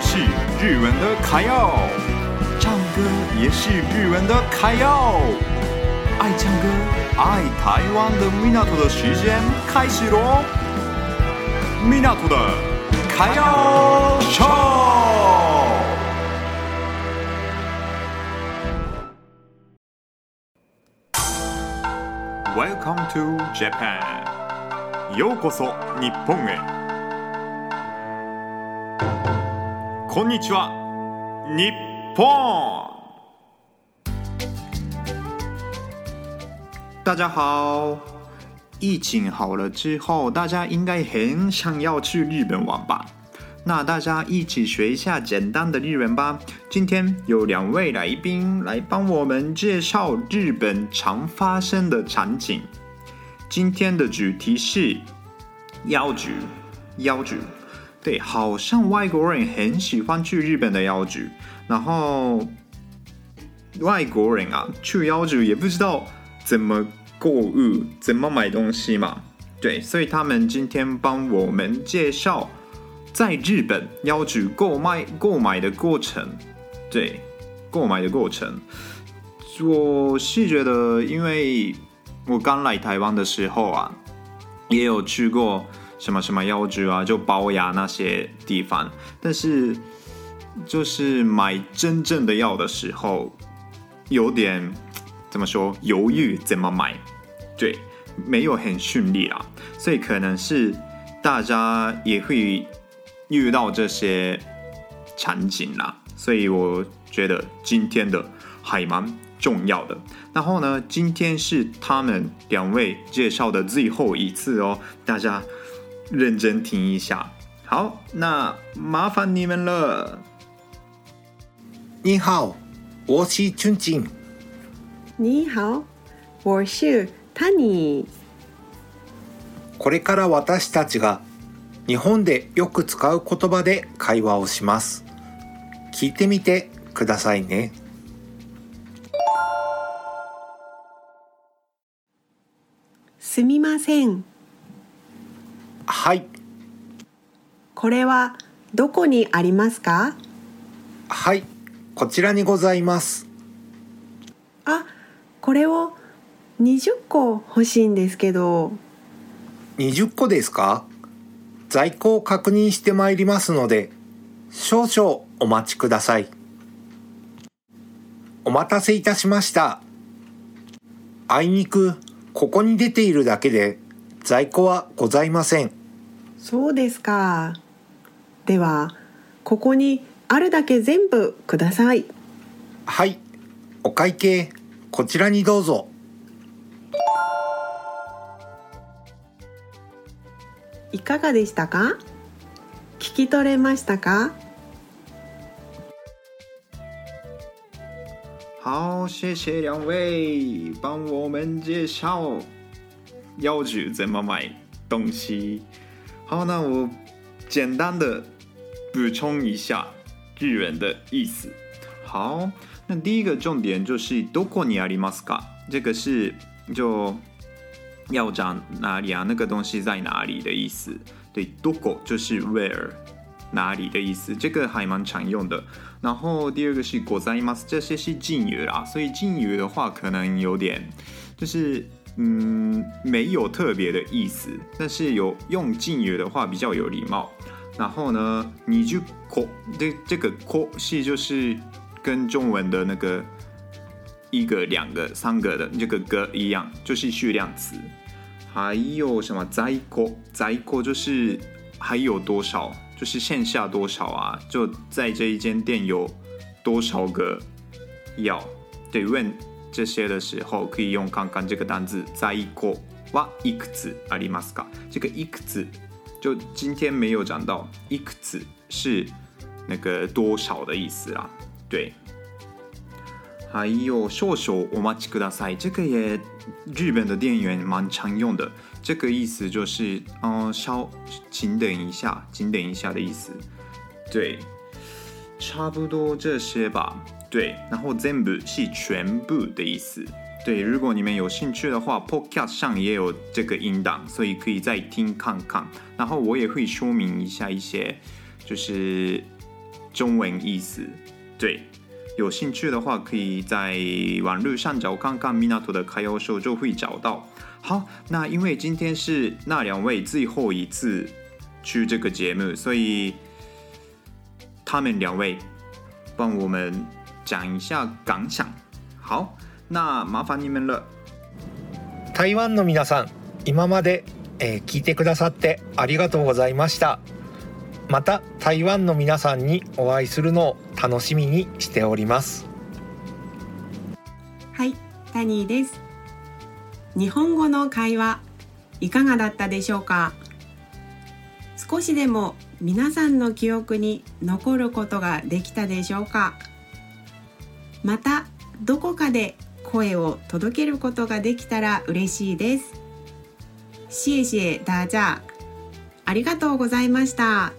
是日文的卡唱歌也是日文的卡爱唱歌、爱台湾的的时间开始喽！的卡 Welcome to Japan。ようこそ日本へ。こんにちは、日本。大家好，疫情好了之后，大家应该很想要去日本玩吧？那大家一起学一下简单的日文吧。今天有两位来宾来帮我们介绍日本常发生的场景。今天的主题是妖局，妖局。对，好像外国人很喜欢去日本的妖局，然后外国人啊去妖局也不知道怎么购物、怎么买东西嘛。对，所以他们今天帮我们介绍在日本妖局购买购买的过程。对，购买的过程，我是觉得，因为我刚来台湾的时候啊，也有去过。什么什么药局啊，就包牙那些地方，但是就是买真正的药的时候，有点怎么说犹豫，怎么买？对，没有很顺利啊，所以可能是大家也会遇到这些场景啦，所以我觉得今天的还蛮重要的。然后呢，今天是他们两位介绍的最后一次哦，大家。认真听一下。好，那麻烦你们了。你好，我是俊俊。你好、我是これから私たちが日本でよく使う言葉で会話をします。聞いてみてくださいね。すみません。はいこれはどこにありますかはいこちらにございますあこれを20個欲しいんですけど20個ですか在庫を確認してまいりますので少々お待ちくださいお待たせいたしましたあいにくここに出ているだけで在庫はございません。そうですかではここにあるだけ全部くださいはいお会計こちらにどうぞいかがでしたか聞き取れましたか好，谢谢两位帮我们介绍要去全么买东西。好，那我简单的补充一下日文的意思。好，那第一个重点就是どこにありますか？这个是就要讲哪里啊，那个东西在哪里的意思。对，どこ就是 where 哪里的意思，这个还蛮常用的。然后第二个是ございます，这些是敬语啊，所以敬语的话可能有点就是。嗯，没有特别的意思，但是有用敬语的话比较有礼貌。然后呢，你就“个”这这个“个”是就是跟中文的那个一个、两个、三个的这个“个”一样，就是序量词。还有什么“再个”“再个”就是还有多少，就是线下多少啊？就在这一间店有多少个要得问。这些的时候可以用看看这个单词在过哇いくつありますか？这个いくつ就今天没有讲到，いくつ是那个多少的意思啊。对，还有稍稍お待ちください，这个也日本的店员蛮常用的，这个意思就是嗯稍请等一下，请等一下的意思。对，差不多这些吧。对，然后全部是全部的意思。对，如果你们有兴趣的话，Podcast 上也有这个音档，所以可以再听看看。然后我也会说明一下一些，就是中文意思。对，有兴趣的话，可以在网络上找看看，米娜托的开播手就会找到。好，那因为今天是那两位最后一次去这个节目，所以他们两位帮我们。讲一下感想。好，那麻烦你们了。台湾の皆さん、今まで、えー、聞いてくださってありがとうございました。また台湾の皆さんにお会いするのを楽しみにしております。はい、タニーです。日本語の会話いかがだったでしょうか。少しでも皆さんの記憶に残ることができたでしょうか。またどこかで声を届けることができたら嬉しいです。シエシエダジャありがとうございました。